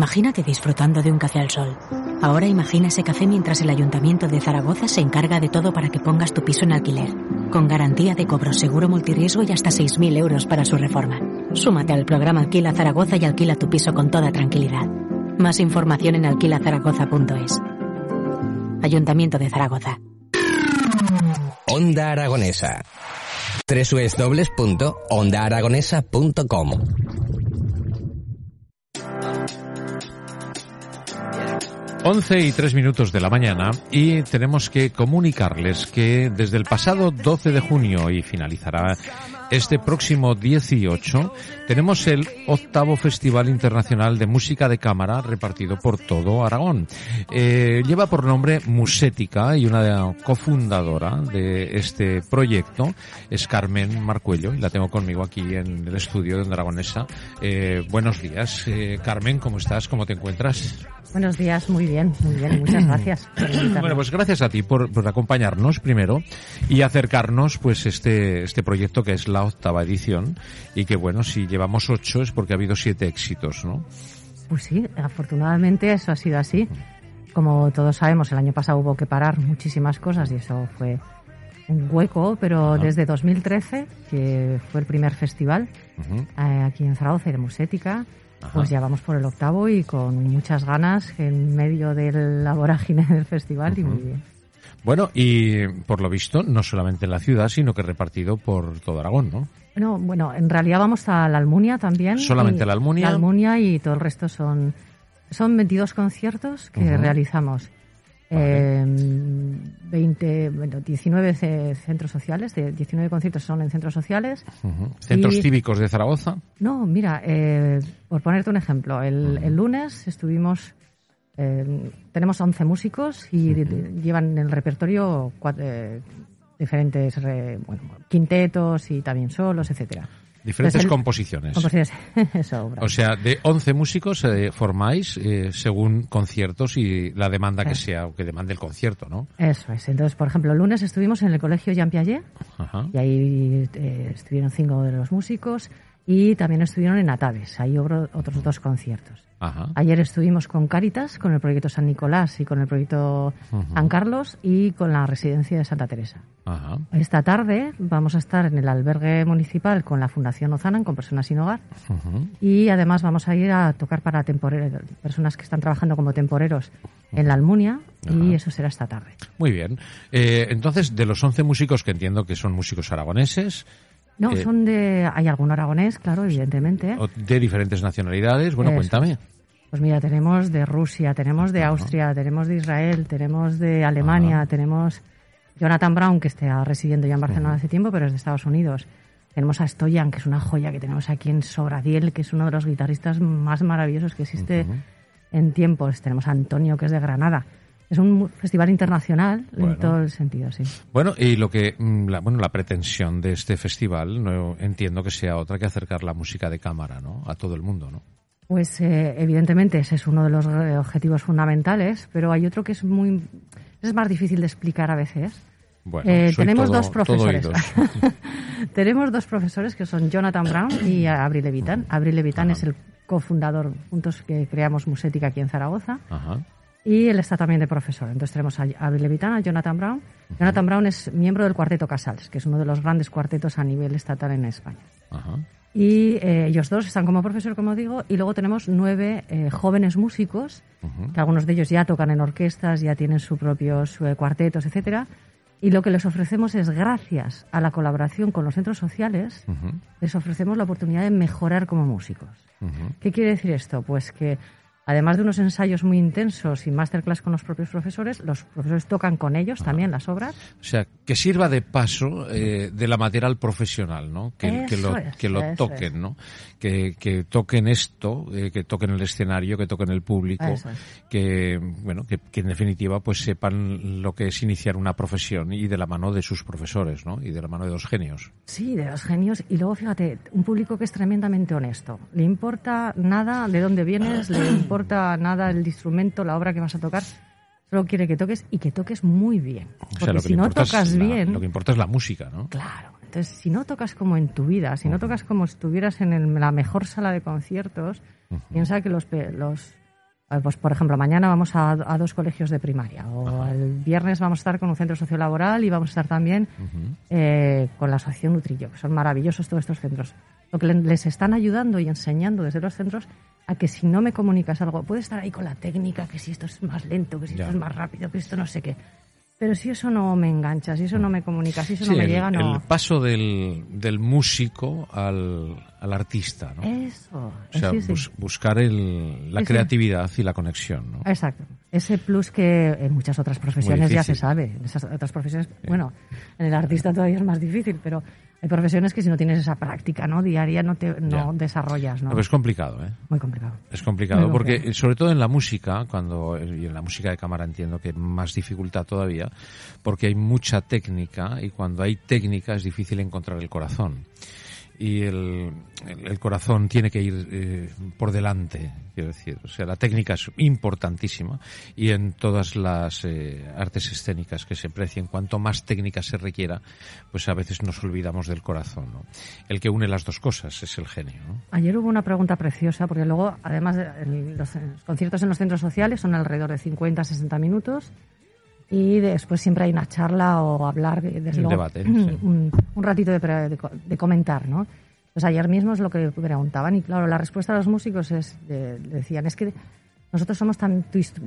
Imagínate disfrutando de un café al sol. Ahora imagina ese café mientras el Ayuntamiento de Zaragoza se encarga de todo para que pongas tu piso en alquiler, con garantía de cobro seguro multirriesgo y hasta 6.000 euros para su reforma. Súmate al programa Alquila Zaragoza y alquila tu piso con toda tranquilidad. Más información en alquilazaragoza.es. Ayuntamiento de Zaragoza. Onda Aragonesa. www.ondaaragonesa.com 11 y 3 minutos de la mañana y tenemos que comunicarles que desde el pasado 12 de junio y finalizará este próximo 18 tenemos el octavo Festival Internacional de Música de Cámara repartido por todo Aragón. Eh, lleva por nombre Musética y una cofundadora de este proyecto es Carmen Marcuello y la tengo conmigo aquí en el estudio de Aragonesa. Eh, buenos días, eh, Carmen, ¿cómo estás? ¿Cómo te encuentras? Buenos días, muy bien, muy bien, muchas gracias. bueno, pues gracias a ti por, por, acompañarnos primero y acercarnos pues este, este proyecto que es la octava edición y que bueno, si llevamos ocho es porque ha habido siete éxitos, ¿no? Pues sí, afortunadamente eso ha sido así. Como todos sabemos, el año pasado hubo que parar muchísimas cosas y eso fue un hueco, pero desde 2013, que fue el primer festival eh, aquí en Zaragoza de Musética, pues ya vamos por el octavo y con muchas ganas en medio de la vorágine del festival y muy bien. Bueno, y por lo visto, no solamente en la ciudad, sino que repartido por todo Aragón, ¿no? No, bueno, en realidad vamos a la Almunia también. Solamente la Almunia. La Almunia y todo el resto son, son 22 conciertos que realizamos. Eh, 20, bueno, 19 centros sociales, de 19 conciertos son en centros sociales. ¿Centros cívicos de Zaragoza? No, mira, eh, por ponerte un ejemplo, el, el lunes estuvimos, eh, tenemos 11 músicos y llevan en el repertorio eh, diferentes bueno, quintetos y también solos, etcétera. Diferentes composiciones. Composiciones, eso, O sea, de 11 músicos eh, formáis eh, según conciertos y la demanda que sea o que demande el concierto, ¿no? Eso es. Entonces, por ejemplo, el lunes estuvimos en el colegio Jean Piaget y ahí eh, estuvieron cinco de los músicos y también estuvieron en Atades. Ahí hubo otros dos conciertos. Ayer estuvimos con Caritas, con el proyecto San Nicolás y con el proyecto San Carlos y con la residencia de Santa Teresa. Esta tarde vamos a estar en el albergue municipal con la Fundación Ozanan, con personas sin hogar. Y además vamos a ir a tocar para temporeros, personas que están trabajando como temporeros en la Almunia. Y eso será esta tarde. Muy bien. Eh, entonces, de los 11 músicos que entiendo que son músicos aragoneses, no, eh, son de. Hay algún aragonés, claro, evidentemente. De diferentes nacionalidades. Bueno, cuéntame. Pues mira, tenemos de Rusia, tenemos de Austria, tenemos de Israel, tenemos de Alemania, tenemos Jonathan Brown, que está residiendo ya en Barcelona hace tiempo, pero es de Estados Unidos. Tenemos a Stoyan, que es una joya que tenemos aquí en Sobradiel, que es uno de los guitarristas más maravillosos que existe en tiempos. Tenemos a Antonio, que es de Granada es un festival internacional en todo el sentido, sí. Bueno, y lo que, mm, la, bueno, la pretensión de este festival, no entiendo que sea otra que acercar la música de cámara, ¿no? A todo el mundo, ¿no? Pues eh, evidentemente ese es uno de los eh, objetivos fundamentales, pero hay otro que es muy, es más difícil de explicar a veces. Bueno, eh, tenemos dos profesores. tenemos dos profesores que son Jonathan Brown y Abril Levitan. Abril Levitan es el cofundador juntos que creamos Musética aquí en Zaragoza. Ajá. Y él está también de profesor. Entonces tenemos a Abril Levitana, a Jonathan Brown. Jonathan Brown es miembro del Cuarteto Casals, que es uno de los grandes cuartetos a nivel estatal en España. Y eh, ellos dos están como profesor, como digo, y luego tenemos nueve eh, jóvenes músicos, que algunos de ellos ya tocan en orquestas, ya tienen sus propios eh, cuartetos, etcétera. Y lo que les ofrecemos es, gracias a la colaboración con los centros sociales, les ofrecemos la oportunidad de mejorar como músicos. ¿Qué quiere decir esto? Pues que Además de unos ensayos muy intensos y masterclass con los propios profesores, los profesores tocan con ellos también las obras. O sea, que sirva de paso eh, de la material profesional, ¿no? Que, lo, que lo toquen, ¿no? Que, que, toquen esto, eh, que toquen el escenario, que toquen el público, que, bueno, que, en definitiva pues sepan lo que es iniciar una profesión y de la mano de sus profesores, ¿no? Y de la mano de dos genios. Sí, de dos genios. Y luego, fíjate, un público que es tremendamente honesto. Le importa nada de dónde vienes, le importa nada el instrumento, la obra que vas a tocar. Solo quiere que toques y que toques muy bien. Porque si no tocas bien. Lo que importa es la música, ¿no? Claro. Entonces, si no tocas como en tu vida, si no tocas como estuvieras en la mejor sala de conciertos, piensa que los, los pues por ejemplo, mañana vamos a, dos colegios de primaria o el viernes vamos a estar con un centro sociolaboral y vamos a estar también eh, con la asociación Nutrillo, que son maravillosos todos estos centros. Lo que les están ayudando y enseñando desde los centros a que si no me comunicas algo, puede estar ahí con la técnica, que si esto es más lento, que si esto es más rápido, que esto no sé qué. Pero si eso no me engancha, si eso no me comunica, si eso no me llega, no. El paso del, del músico al, al, artista, ¿no? Eso. O sea, buscar el, la creatividad y la conexión, ¿no? Exacto. Ese plus que en muchas otras profesiones ya se sabe. En esas otras profesiones, bueno, en el artista todavía es más difícil, pero hay profesiones que si no tienes esa práctica no diaria no te no desarrollas no es complicado eh muy complicado. Es complicado porque sobre todo en la música cuando y en la música de cámara entiendo que más dificultad todavía porque hay mucha técnica y cuando hay técnica es difícil encontrar el corazón y el, el, corazón tiene que ir eh, por delante, quiero decir. O sea, la técnica es importantísima y en todas las eh, artes escénicas que se precien, cuanto más técnica se requiera, pues a veces nos olvidamos del corazón. ¿no? El que une las dos cosas es el genio. ¿no? Ayer hubo una pregunta preciosa, porque luego, además, los, los conciertos en los centros sociales son alrededor de 50 60 minutos y después siempre hay una charla o hablar desde debate, un, ratito de, de, comentar, ¿no? Pues ayer mismo es lo que preguntaban y claro, la respuesta de los músicos es, decían, es que nosotros somos tan,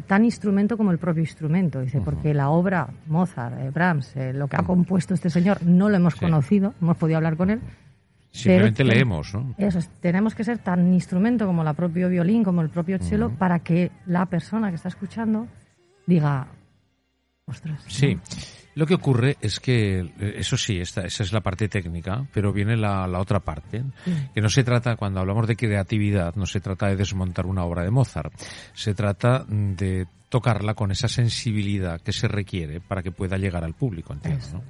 tan instrumento como el propio instrumento, dice, porque la obra, Mozart, eh, Brahms, eh, lo que ha compuesto este señor, no lo hemos conocido, hemos podido hablar con él. Simplemente leemos, ¿no? Eso, tenemos que ser tan instrumento como el propio violín, como el propio cello, para que la persona que está escuchando diga, Sí. Lo que ocurre es que, eh, eso sí, esta, esa es la parte técnica, pero viene la, la otra parte, que no se trata, cuando hablamos de creatividad, no se trata de desmontar una obra de Mozart, se trata de tocarla con esa sensibilidad que se requiere para que pueda llegar al público, ¿no?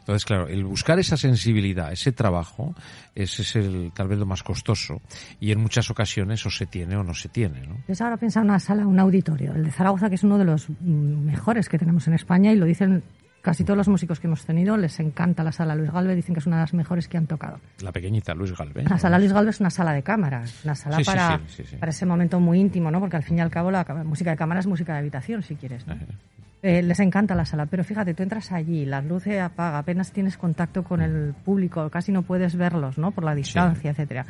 Entonces, claro, el buscar esa sensibilidad, ese trabajo, ese es el tal vez lo más costoso y en muchas ocasiones o se tiene o no se tiene, ¿no? Ahora piensa en una sala, un auditorio, el de Zaragoza, que es uno de los mejores que tenemos en España y lo dicen Casi todos los músicos que hemos tenido les encanta la sala Luis Galve, dicen que es una de las mejores que han tocado. La pequeñita Luis Galve. La sala Luis Galve es una sala de cámara, una sala para, para ese momento muy íntimo, ¿no? Porque al fin y al cabo la música de cámara es música de habitación, si quieres. Eh, les encanta la sala, pero fíjate, tú entras allí, las luces apaga, apenas tienes contacto con el público, casi no puedes verlos, ¿no? Por la distancia, etcétera.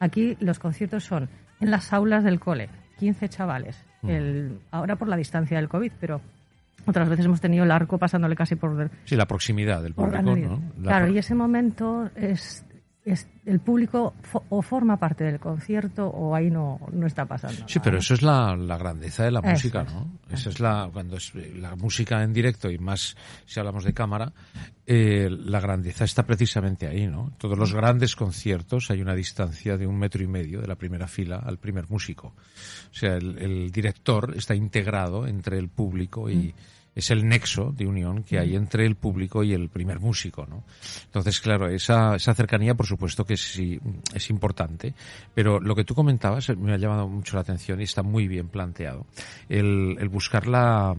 Aquí los conciertos son en las aulas del cole, 15 chavales. Mm. El, ahora por la distancia del COVID, pero otras veces hemos tenido el arco pasándole casi por... Sí, la proximidad del público, ¿no? claro, y ese momento es, es el público o forma parte del concierto o ahí no, no está pasando. Sí, pero eso es la, la grandeza de la música, ¿no? Esa es la, cuando es la música en directo y más si hablamos de cámara, eh, la grandeza está precisamente ahí, ¿no? Todos los grandes conciertos hay una distancia de un metro y medio de la primera fila al primer músico. O sea, el, el director está integrado entre el público y... Mm es el nexo de unión que hay entre el público y el primer músico, ¿no? Entonces, claro, esa, esa cercanía, por supuesto que sí es importante, pero lo que tú comentabas me ha llamado mucho la atención y está muy bien planteado. El, el buscar la,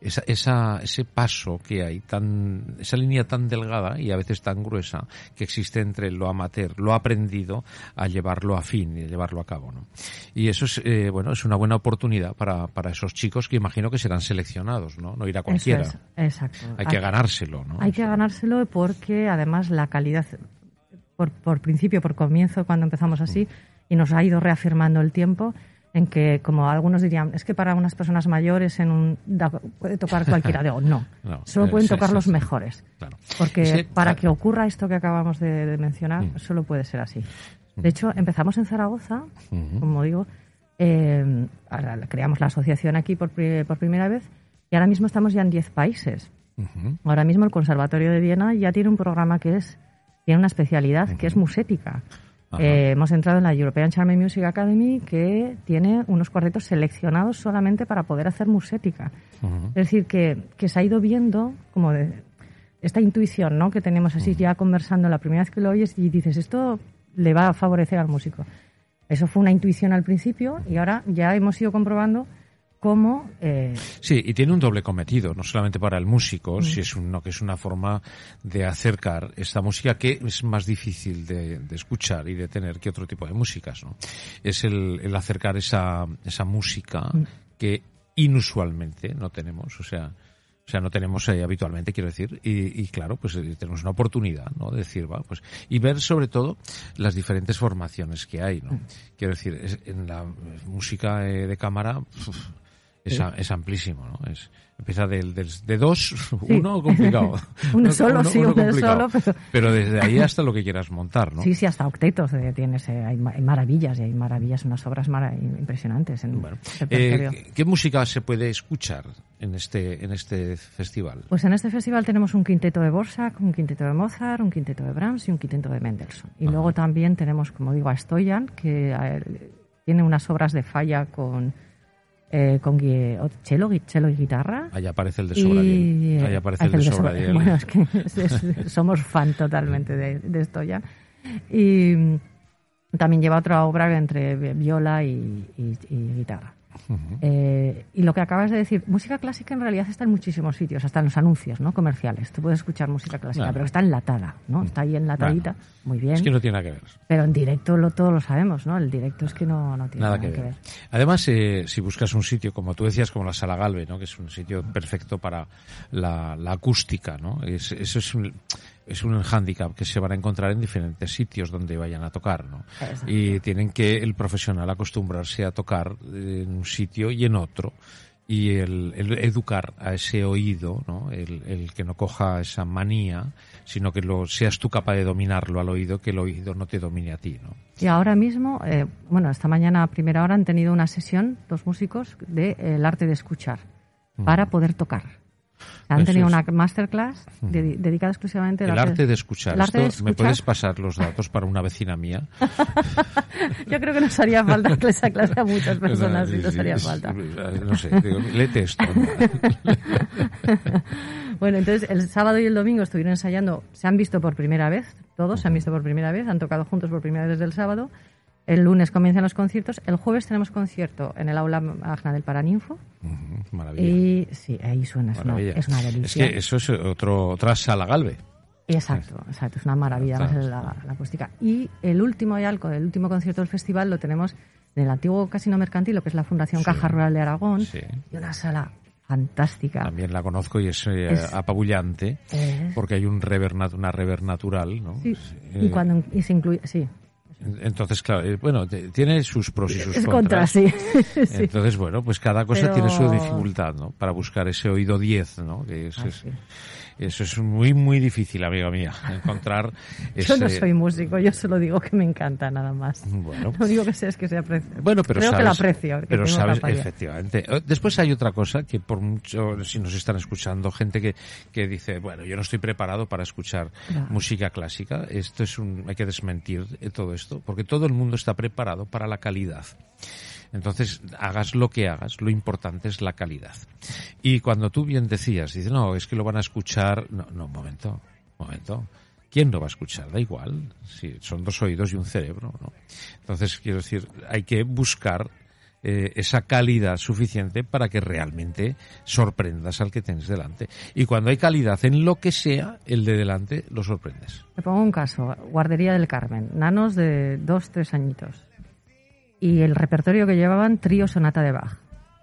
esa, esa, ese paso que hay, tan, esa línea tan delgada y a veces tan gruesa que existe entre lo amateur, lo aprendido, a llevarlo a fin y a llevarlo a cabo. ¿no? Y eso es, eh, bueno, es una buena oportunidad para, para esos chicos que imagino que serán seleccionados, ¿no? No ir a cualquiera. exacto. Hay que ganárselo, ¿no? Hay que ganárselo porque además la calidad, por, por principio, por comienzo, cuando empezamos así, y nos ha ido reafirmando el tiempo, en que, como algunos dirían, es que para unas personas mayores en un, puede tocar cualquiera. Digo, no, no solo pueden tocar los mejores. Porque para que ocurra esto que acabamos de, mencionar, mm. solo puede ser así. De hecho, empezamos en Zaragoza, como digo, eh, creamos la asociación aquí por, por, primera vez y ahora mismo estamos ya en 10 países. Ahora mismo el Conservatorio de Viena ya tiene un programa que es tiene una especialidad que es musética. Eh, hemos entrado en la European Charming Music Academy que tiene unos cuartetos seleccionados solamente para poder hacer musética. Es decir, que, que, se ha ido viendo como de esta intuición ¿no? que tenemos así ya conversando la primera vez que lo oyes y dices, esto le va a favorecer al músico. Eso fue una intuición al principio y ahora ya hemos ido comprobando como... Eh, sí, y tiene un doble cometido, no solamente para el músico, mm. si es que es una forma de acercar esta música que es más difícil de, escuchar y de tener que otro tipo de músicas, ¿no? Es el, acercar esa, esa música mm. que inusualmente no tenemos, o sea, o sea, no tenemos eh, habitualmente, quiero decir, y, claro, pues eh, tenemos una oportunidad, ¿no? De decir, va, pues, y ver sobre todo las diferentes formaciones que hay, ¿no? Mm. Quiero decir, en la música de cámara, es, amplísimo, ¿no? Es, empieza del, de dos, uno complicado. uno solo, sí, uno, solo, pero... desde ahí hasta lo que quieras montar, ¿no? Sí, sí, hasta octetos eh, tienes, eh, hay, maravillas, y hay maravillas, unas obras impresionantes. En bueno, eh, ¿Qué música se puede escuchar en este, en este festival? Pues en este festival tenemos un quinteto de Borsak, un quinteto de Mozart, un quinteto de Brahms y un quinteto de Mendelssohn. Y luego también tenemos, como digo, a Stoyan, que tiene unas obras de falla con eh, con cello, cello y guitarra. Ahí aparece el de Sobradiel. Ahí aparece el de Sobradiel. Bueno, es que somos fan totalmente de, de esto ya. Y mm, también lleva otra obra entre viola y guitarra. Eh, y lo que acabas de decir, música clásica en realidad está en muchísimos sitios, hasta en los anuncios ¿no? comerciales. Tú puedes escuchar música clásica, pero está enlatada, ¿no? Está ahí enlatadita, muy bien. Es que no tiene nada que ver. Pero en directo lo, todos lo sabemos, ¿no? El directo es que no, no tiene nada, que, ver. Además, eh, si buscas un sitio, como tú decías, como la Sala Galve, ¿no? Que es un sitio perfecto para la, acústica, ¿no? eso es un es un hándicap que se van a encontrar en diferentes sitios donde vayan a tocar, ¿no? Y tienen que el profesional acostumbrarse a tocar en un sitio y en otro y el, educar a ese oído, ¿no? El, que no coja esa manía, sino que lo seas tú capaz de dominarlo al oído, que el oído no te domine a ti, ¿no? Y ahora mismo, eh, bueno, esta mañana a primera hora han tenido una sesión, dos músicos, de eh, el arte de escuchar, para poder tocar. Han tenido una masterclass dedicada exclusivamente al arte, de escuchar. ¿Me puedes pasar los datos para una vecina mía? Yo creo que nos haría falta esa clase a muchas personas, sí, nos haría falta. No sé, digo, léete esto. bueno, entonces el sábado y el domingo estuvieron ensayando, se han visto por primera vez, todos se han visto por primera vez, han tocado juntos por primera vez desde el sábado. El lunes comienzan los conciertos. El jueves tenemos concierto en el aula magna del Paraninfo. maravilla. Y sí, ahí suena, es una, es una, delicia. Es que eso es otro, otra sala galve. Exacto, exacto, es una maravilla la, acústica. Y el último el último concierto del festival lo tenemos en el antiguo Casino Mercantil, lo que es la Fundación Caja Rural de Aragón, y una sala fantástica. También la conozco y es, eh, apabullante, porque hay un rever, una rever natural, ¿no? Sí, y, cuando, y se incluye, sí, entonces, claro, eh, bueno, tiene sus pros y sus contras. sí. Entonces, bueno, pues cada cosa tiene su dificultad, ¿no? Para buscar ese oído 10, ¿no? Que es, ah, eso es muy, muy difícil, amiga mía, encontrar Yo no soy músico, yo solo digo que me encanta nada más. Bueno. No digo que sea, es que se aprecia. Bueno, pero Creo que lo aprecio. pero sabes, efectivamente. Eh, después hay otra cosa que por mucho, si nos están escuchando, gente que, que dice, bueno, yo no estoy preparado para escuchar música clásica. Esto es un, hay que desmentir todo esto, porque todo el mundo está preparado para la calidad. Entonces, hagas lo que hagas, lo importante es la calidad. Y cuando tú bien decías, dices, no, es que lo van a escuchar, no, no, un momento, un momento. ¿Quién no va a escuchar? Da igual. Si son dos oídos y un cerebro, ¿no? Entonces, quiero decir, hay que buscar eh, esa calidad suficiente para que realmente sorprendas al que tienes delante. Y cuando hay calidad en lo que sea, el de delante lo sorprendes. Te pongo un caso, Guardería del Carmen, nanos de dos, tres añitos y el repertorio que llevaban trío sonata de Bach.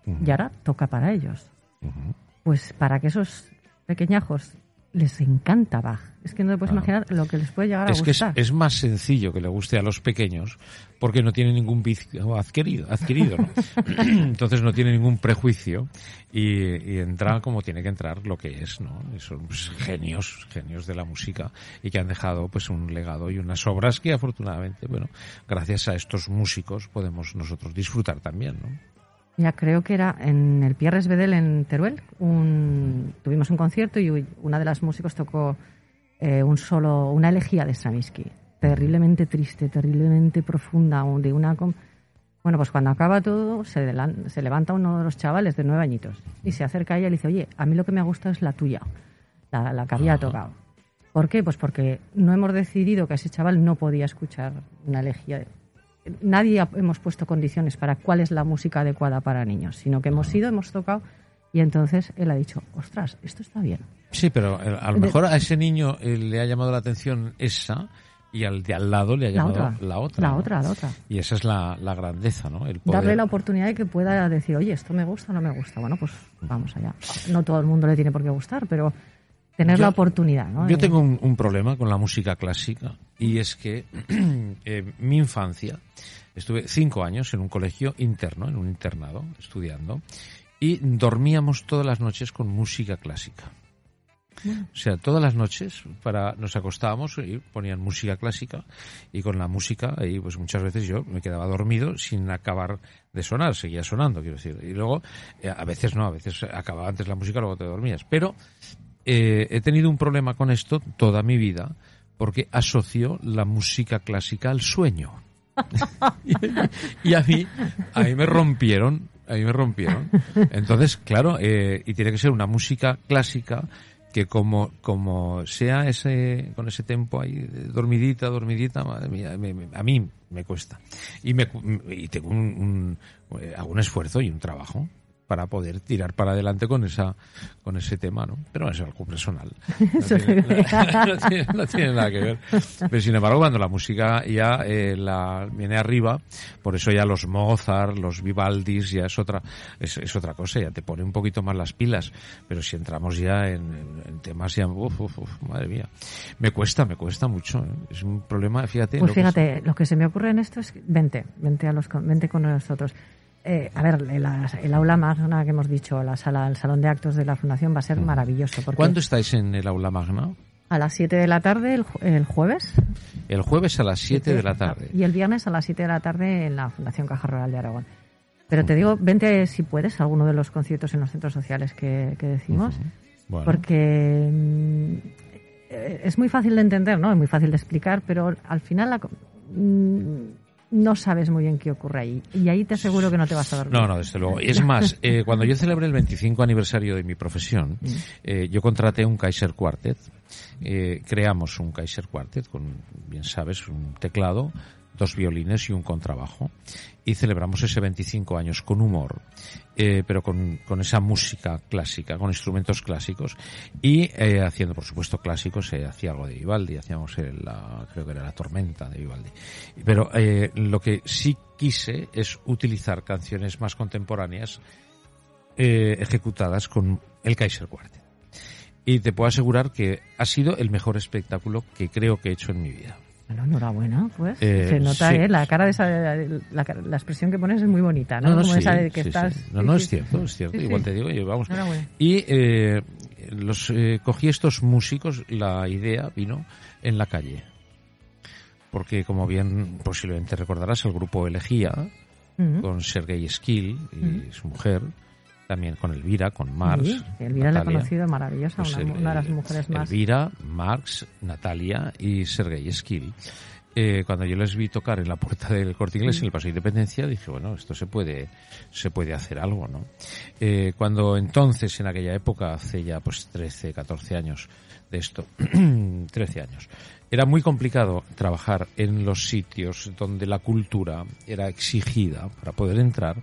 Y ahora toca para ellos. Pues para que esos pequeñajos les encanta Bach. Es que no te puedes imaginar lo que les puede llegar a gustar. Es que es, más sencillo que le guste a los pequeños porque no tiene ningún vicio adquirido, adquirido ¿no? entonces no tiene ningún prejuicio y, entra como tiene que entrar lo que es, ¿no? Son pues, genios, genios de la música y que han dejado pues un legado y unas obras que afortunadamente, bueno, gracias a estos músicos podemos nosotros disfrutar también, ¿no? Ya creo que era en el Pierres Bedel en Teruel. Un, tuvimos un concierto y una de las músicos tocó eh, un solo, una elegía de Stravinsky. Terriblemente triste, terriblemente profunda. De una, bueno, pues cuando acaba todo, se, se levanta uno de los chavales de nueve añitos y se acerca a ella y le dice, oye, a mí lo que me ha gustado es la tuya, la, la que había tocado. ¿Por qué? Pues porque no hemos decidido que ese chaval no podía escuchar una elegía nadie hemos puesto condiciones para cuál es la música adecuada para niños, sino que hemos ido, hemos tocado y entonces él ha dicho, ostras, esto está bien. Sí, pero eh, a lo mejor a ese niño eh, le ha llamado la atención esa y al de al lado le ha llamado la otra. La otra, la otra. Y esa es la, grandeza, ¿no? El Darle la oportunidad de que pueda decir, oye, esto me gusta o no me gusta. Bueno, pues vamos allá. No todo el mundo le tiene por qué gustar, pero tener la oportunidad. ¿no? Yo tengo un, problema con la música clásica y es que eh, mi infancia estuve cinco años en un colegio interno, en un internado, estudiando, y dormíamos todas las noches con música clásica. O sea, todas las noches para nos acostábamos y ponían música clásica y con la música ahí pues muchas veces yo me quedaba dormido sin acabar de sonar, seguía sonando, quiero decir. Y luego eh, a veces no, a veces acababa antes la música, luego te dormías. Pero eh, he tenido un problema con esto toda mi vida porque asocio la música clásica al sueño. y, a mí, a mí me rompieron, a mí me rompieron. Entonces, claro, eh, y tiene que ser una música clásica que como, como sea ese, con ese tempo ahí, dormidita, dormidita, madre mía, a mí me cuesta. Y, me, y tengo un, un, hago un esfuerzo y un trabajo para poder tirar para adelante con esa con ese tema, ¿no? Pero es algo personal. No tiene, nada que ver. Pero sin embargo, cuando la música ya eh, la viene arriba, por eso ya los Mozart, los Vivaldis, ya es otra es, es, otra cosa, ya te pone un poquito más las pilas. Pero si entramos ya en, temas ya, uf, uf, madre mía, me cuesta, me cuesta mucho. ¿eh? Es un problema, fíjate. Pues fíjate, lo que se me ocurre en esto es vente, vente a los, vente con nosotros. Eh, a ver, el, aula magna que hemos dicho, la sala, el salón de actos de la fundación va a ser maravilloso. Porque ¿Cuándo estáis en el aula magna? A las 7 de la tarde el, jueves. El jueves a las 7 de la tarde. Y el viernes a las 7 de la tarde en la Fundación Caja Rural de Aragón. Pero te digo, vente si puedes a alguno de los conciertos en los centros sociales que, decimos. Porque mm, es muy fácil de entender, ¿no? Es muy fácil de explicar, pero al final la, mm, no sabes muy bien qué ocurre ahí. Y ahí te aseguro que no te vas a dormir. No, no, desde luego. Es más, eh, cuando yo celebré el 25 aniversario de mi profesión, mm. eh, yo contraté un Kaiser Quartet. Eh, creamos un Kaiser Quartet con, bien sabes, un teclado, dos violines y un contrabajo. Y celebramos ese 25 años con humor, eh, pero con, con, esa música clásica, con instrumentos clásicos. Y eh, haciendo, por supuesto, clásicos, se hacía algo de Vivaldi, hacíamos la, creo que era la tormenta de Vivaldi. Pero eh, lo que sí quise es utilizar canciones más contemporáneas ejecutadas con el Kaiser Quartet. Y te puedo asegurar que ha sido el mejor espectáculo que creo que he hecho en mi vida. Bueno, enhorabuena, pues. Eh, se nota, ¿eh? La cara de esa, la, expresión que pones es muy bonita, ¿no? No, no, que estás, no, no es cierto, es cierto. Igual te digo, vamos. Y eh, los eh, cogí estos músicos, la idea vino en la calle. Porque, como bien posiblemente recordarás, el grupo Elegía, con Sergei Skill y su mujer, también con Elvira, con Marx. Sí, Elvira la he conocido, maravillosa, pues una, de las mujeres más. Elvira, Marx, Natalia y Sergei Esquil. Eh, cuando yo les vi tocar en la puerta del Corte Inglés en el Paso de Independencia, dije, bueno, esto se puede, se puede hacer algo, ¿no? Eh, cuando entonces, en aquella época, hace ya pues 13, 14 años de esto, 13 años, era muy complicado trabajar en los sitios donde la cultura era exigida para poder entrar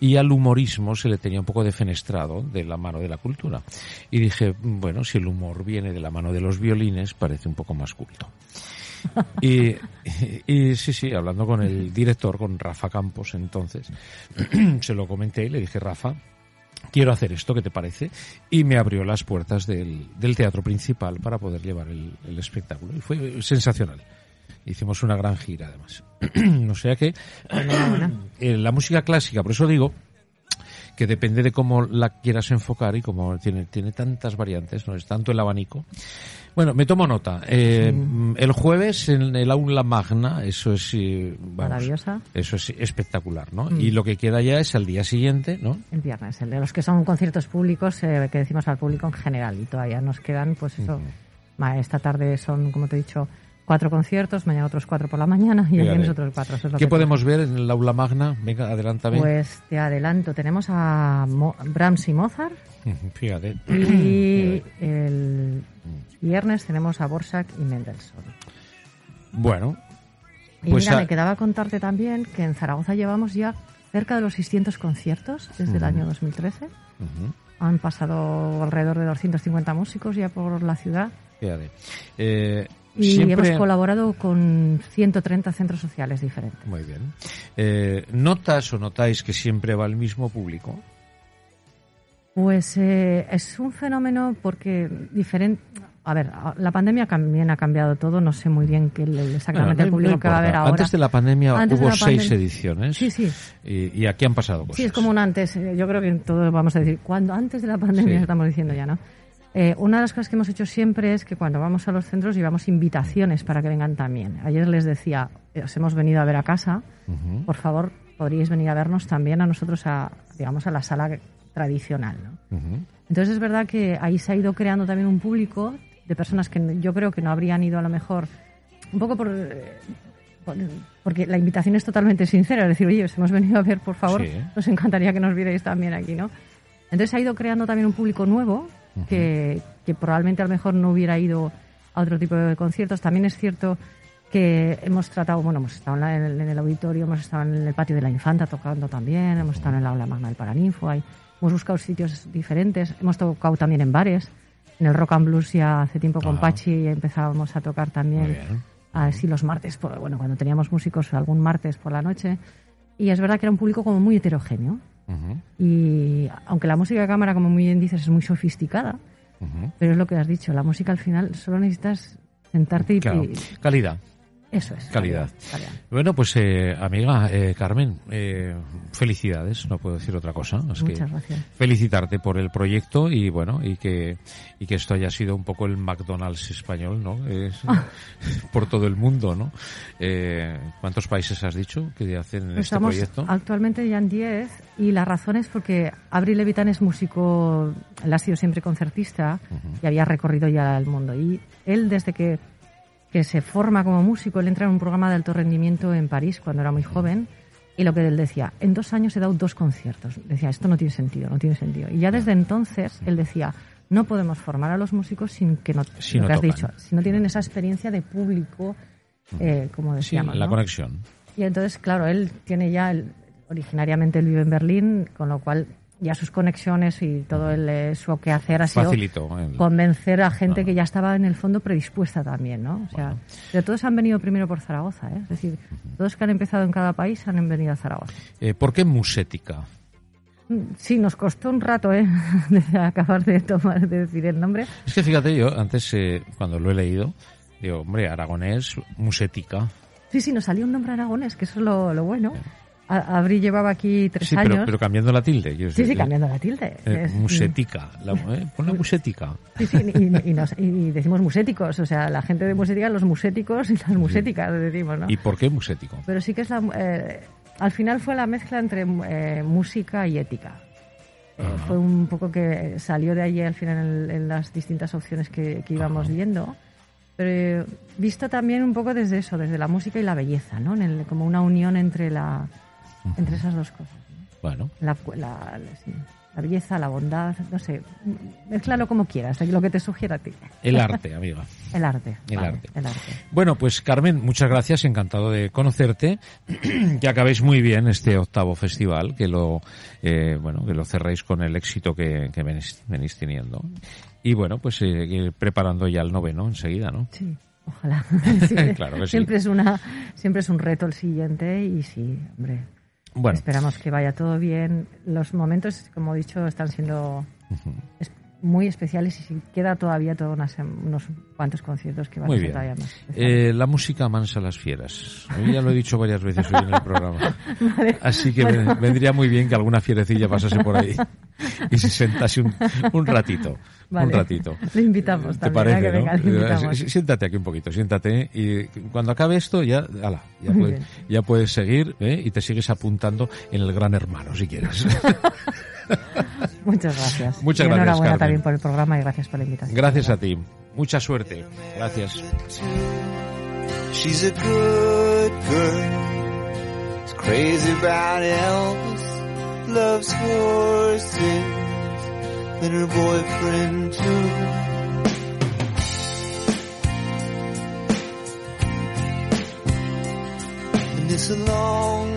y al humorismo se le tenía un poco defenestrado de la mano de la cultura. Y dije, bueno, si el humor viene de la mano de los violines, parece un poco más culto. Y, y, sí, sí, hablando con el director, con Rafa Campos entonces, se lo comenté y le dije, Rafa, quiero hacer esto, ¿qué te parece? Y me abrió las puertas del, teatro principal para poder llevar el, espectáculo. Y fue sensacional. Hicimos una gran gira, además. o sea que eh, la música clásica, por eso digo que depende de cómo la quieras enfocar y como tiene, tiene tantas variantes, no es tanto el abanico. Bueno, me tomo nota. Eh, el jueves en el aula magna, eso es maravillosa. Eso es espectacular, ¿no? Mm. Y lo que queda ya es el día siguiente, ¿no? El viernes, el de los que son conciertos públicos, eh, que decimos al público en general, y todavía nos quedan, pues eso, esta tarde son, como te he dicho, cuatro conciertos, mañana otros cuatro por la mañana y el viernes otros cuatro. ¿Qué podemos ver en el aula magna? Venga, adelántame. Pues te adelanto, tenemos a Brahms y Mozart. Fíjate. Y el viernes tenemos a Borsak y Mendelssohn. Bueno, Y pues mira, me quedaba contarte también que en Zaragoza llevamos ya cerca de los 600 conciertos desde el año 2013. Han pasado alrededor de 250 músicos ya por la ciudad. Eh, y hemos colaborado con 130 centros sociales diferentes. Muy bien. Eh, ¿Notas o notáis que siempre va el mismo público? Pues eh, es un fenómeno porque diferente. A ver, la pandemia también ha cambiado todo. No sé muy bien qué exactamente el público que va a haber ahora. Antes de la pandemia hubo seis ediciones. Sí, sí. Y, aquí han pasado cosas. Sí, es como un antes. Yo creo que todos vamos a decir, cuando antes de la pandemia estamos diciendo ya, ¿no? Eh, una de las cosas que hemos hecho siempre es que cuando vamos a los centros llevamos invitaciones para que vengan también. Ayer les decía, eh, os hemos venido a ver a casa, por favor, podríais venir a vernos también a nosotros, a, digamos, a la sala tradicional. ¿no? Entonces es verdad que ahí se ha ido creando también un público de personas que yo creo que no habrían ido a lo mejor, un poco por... Eh, porque la invitación es totalmente sincera, es decir, oye, os hemos venido a ver, por favor, nos encantaría que nos vierais también aquí, ¿no? Entonces ha ido creando también un público nuevo que, probablemente a lo mejor no hubiera ido a otro tipo de conciertos. También es cierto que hemos tratado, bueno, hemos estado en, el, auditorio, hemos estado en el patio de la Infanta tocando también, hemos estado en la aula magna del Paraninfo, hay, hemos buscado sitios diferentes, hemos tocado también en bares, en el Rock and Blues ya hace tiempo con Pachi empezábamos a tocar también así los martes, por, bueno, cuando teníamos músicos algún martes por la noche, y es verdad que era un público como muy heterogéneo. Y aunque la música de cámara, como muy bien dices, es muy sofisticada, pero es lo que has dicho, la música al final solo necesitas sentarte y... calidad. Eso es. Calidad. Bueno, pues eh, amiga eh, Carmen, eh, felicidades, no puedo decir otra cosa. Muchas gracias. Felicitarte por el proyecto y bueno, y que, y que esto haya sido un poco el McDonald's español, ¿no? por todo el mundo, ¿no? ¿Cuántos países has dicho que hacen este proyecto? Actualmente ya en 10 y la razón es porque Abril Levitan es músico, él ha sido siempre concertista y había recorrido ya el mundo. Y él desde que que se forma como músico. Él entra en un programa de alto rendimiento en París cuando era muy joven. Y lo que él decía, en dos años he dado dos conciertos. Decía, esto no tiene sentido, no tiene sentido. Y ya desde entonces él decía, no podemos formar a los músicos sin que no, si lo que has dicho, si no tienen esa experiencia de público, eh, como decíamos. Sí, la conexión. Y entonces, claro, él tiene ya, originariamente él vive en Berlín, con lo cual ya sus conexiones y todo el, eh, su quehacer ha sido convencer a gente que ya estaba en el fondo predispuesta también, ¿no? O sea, pero todos han venido primero por Zaragoza, ¿eh? Es decir, todos que han empezado en cada país han venido a Zaragoza. Eh, ¿Por qué musética? Mm, sí, nos costó un rato, ¿eh? de acabar de tomar, de decir el nombre. Es que fíjate, yo antes, eh, cuando lo he leído, digo, hombre, aragonés, musética. Sí, sí, nos salió un nombre aragonés, que eso es lo, lo bueno. Abril llevaba aquí tres sí, años. Pero, cambiando la tilde. sí, sí, cambiando la tilde. Eh, musética. La, eh, pon la musética. Sí, sí, y, decimos muséticos. O sea, la gente de musética, los muséticos y las muséticas, decimos, ¿no? ¿Y por qué musético? Pero sí que es la... Eh, al final fue la mezcla entre eh, música y ética. fue un poco que salió de allí al final en, las distintas opciones que, íbamos viendo. Pero visto también un poco desde eso, desde la música y la belleza, ¿no? En como una unión entre la entre esas dos cosas. Bueno. La, la, belleza, la bondad, no sé, mezclalo como quieras, lo que te sugiera a ti. El arte, amiga. el arte. El, arte. Bueno, pues Carmen, muchas gracias, encantado de conocerte. que acabéis muy bien este octavo festival, que lo, eh, bueno, que lo cerréis con el éxito que, venís, venís, teniendo. Y bueno, pues eh, preparando ya el noveno enseguida, ¿no? Sí. Ojalá. claro que siempre es una, siempre es un reto el siguiente y sí, hombre. Bueno. Esperamos que vaya todo bien. Los momentos, como he dicho, están siendo muy especiales y queda todavía todos unos cuantos conciertos que van a ser todavía más. Eh, la música mansa las fieras. ya lo he dicho varias veces hoy en el programa. Así que vendría muy bien que alguna fierecilla pasase por ahí y se sentase un, un ratito. Un ratito. Le invitamos ¿Te también. Parece, que venga, venga, Siéntate aquí un poquito, siéntate y cuando acabe esto ya, ala, ya, puedes, ya puedes seguir ¿eh? y te sigues apuntando en el gran hermano si quieres. Muchas gracias. Muchas y gracias. Enhorabuena también por el programa y gracias por la invitación. Gracias a ti. Mucha suerte. Gracias. She's a good girl. It's crazy about Elvis. Loves horses. And her boyfriend too. It's a long